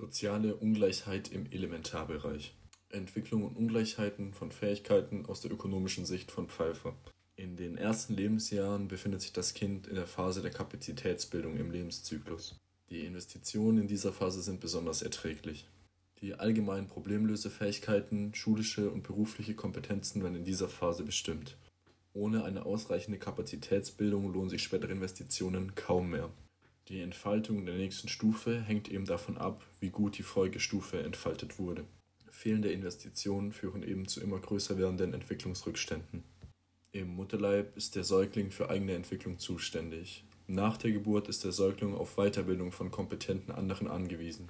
Soziale Ungleichheit im Elementarbereich. Entwicklung und Ungleichheiten von Fähigkeiten aus der ökonomischen Sicht von Pfeiffer. In den ersten Lebensjahren befindet sich das Kind in der Phase der Kapazitätsbildung im Lebenszyklus. Die Investitionen in dieser Phase sind besonders erträglich. Die allgemeinen Problemlösefähigkeiten, schulische und berufliche Kompetenzen werden in dieser Phase bestimmt. Ohne eine ausreichende Kapazitätsbildung lohnen sich spätere Investitionen kaum mehr. Die Entfaltung der nächsten Stufe hängt eben davon ab, wie gut die Folgestufe entfaltet wurde. Fehlende Investitionen führen eben zu immer größer werdenden Entwicklungsrückständen. Im Mutterleib ist der Säugling für eigene Entwicklung zuständig. Nach der Geburt ist der Säugling auf Weiterbildung von kompetenten anderen angewiesen.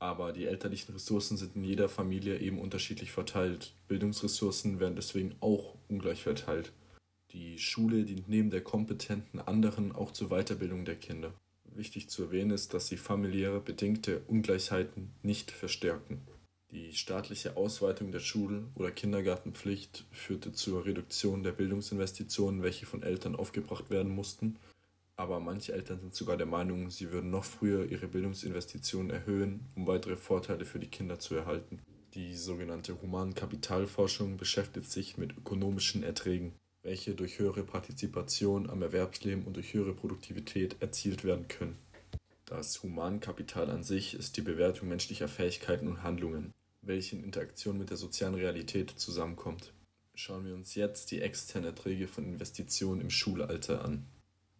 Aber die elterlichen Ressourcen sind in jeder Familie eben unterschiedlich verteilt. Bildungsressourcen werden deswegen auch ungleich verteilt. Die Schule dient neben der kompetenten anderen auch zur Weiterbildung der Kinder. Wichtig zu erwähnen ist, dass sie familiäre bedingte Ungleichheiten nicht verstärken. Die staatliche Ausweitung der Schul- oder Kindergartenpflicht führte zur Reduktion der Bildungsinvestitionen, welche von Eltern aufgebracht werden mussten. Aber manche Eltern sind sogar der Meinung, sie würden noch früher ihre Bildungsinvestitionen erhöhen, um weitere Vorteile für die Kinder zu erhalten. Die sogenannte Humankapitalforschung beschäftigt sich mit ökonomischen Erträgen welche durch höhere Partizipation am Erwerbsleben und durch höhere Produktivität erzielt werden können. Das Humankapital an sich ist die Bewertung menschlicher Fähigkeiten und Handlungen, welche in Interaktion mit der sozialen Realität zusammenkommt. Schauen wir uns jetzt die externen Erträge von Investitionen im Schulalter an.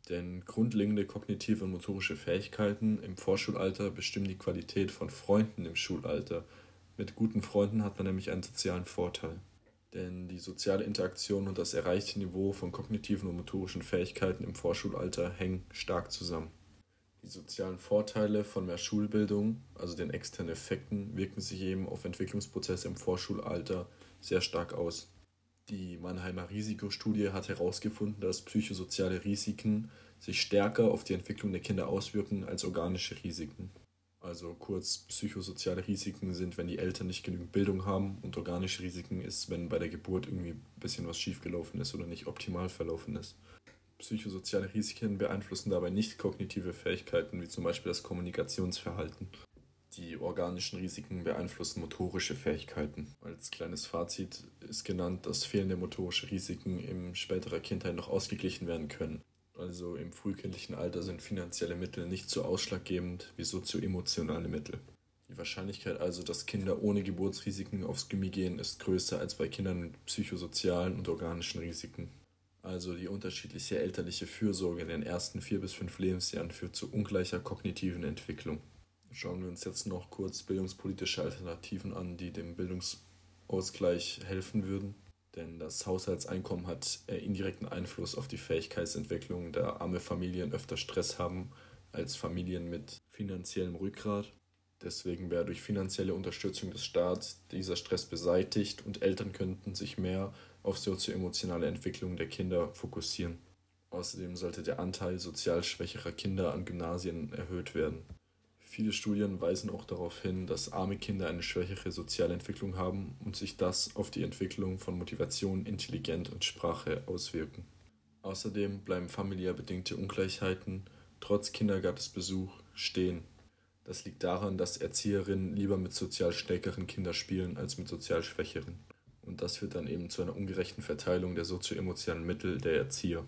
Denn grundlegende kognitive und motorische Fähigkeiten im Vorschulalter bestimmen die Qualität von Freunden im Schulalter. Mit guten Freunden hat man nämlich einen sozialen Vorteil denn die soziale Interaktion und das erreichte Niveau von kognitiven und motorischen Fähigkeiten im Vorschulalter hängen stark zusammen. Die sozialen Vorteile von mehr Schulbildung, also den externen Effekten, wirken sich eben auf Entwicklungsprozesse im Vorschulalter sehr stark aus. Die Mannheimer Risikostudie hat herausgefunden, dass psychosoziale Risiken sich stärker auf die Entwicklung der Kinder auswirken als organische Risiken. Also kurz, psychosoziale Risiken sind, wenn die Eltern nicht genügend Bildung haben und organische Risiken ist, wenn bei der Geburt irgendwie ein bisschen was schiefgelaufen ist oder nicht optimal verlaufen ist. Psychosoziale Risiken beeinflussen dabei nicht kognitive Fähigkeiten, wie zum Beispiel das Kommunikationsverhalten. Die organischen Risiken beeinflussen motorische Fähigkeiten. Als kleines Fazit ist genannt, dass fehlende motorische Risiken im späterer Kindheit noch ausgeglichen werden können. Also im frühkindlichen Alter sind finanzielle Mittel nicht so ausschlaggebend wie sozioemotionale Mittel. Die Wahrscheinlichkeit also, dass Kinder ohne Geburtsrisiken aufs Gimmi gehen, ist größer als bei Kindern mit psychosozialen und organischen Risiken. Also die unterschiedliche elterliche Fürsorge in den ersten vier bis fünf Lebensjahren führt zu ungleicher kognitiven Entwicklung. Schauen wir uns jetzt noch kurz bildungspolitische Alternativen an, die dem Bildungsausgleich helfen würden. Denn das Haushaltseinkommen hat äh, indirekten Einfluss auf die Fähigkeitsentwicklung, da arme Familien öfter Stress haben als Familien mit finanziellem Rückgrat. Deswegen wäre durch finanzielle Unterstützung des Staats dieser Stress beseitigt und Eltern könnten sich mehr auf sozioemotionale Entwicklung der Kinder fokussieren. Außerdem sollte der Anteil sozial schwächerer Kinder an Gymnasien erhöht werden. Viele Studien weisen auch darauf hin, dass arme Kinder eine schwächere soziale Entwicklung haben und sich das auf die Entwicklung von Motivation, Intelligenz und Sprache auswirken. Außerdem bleiben familiär bedingte Ungleichheiten trotz Kindergartensbesuch stehen. Das liegt daran, dass Erzieherinnen lieber mit sozial stärkeren Kindern spielen als mit sozial schwächeren. Und das führt dann eben zu einer ungerechten Verteilung der sozioemotionalen Mittel der Erzieher.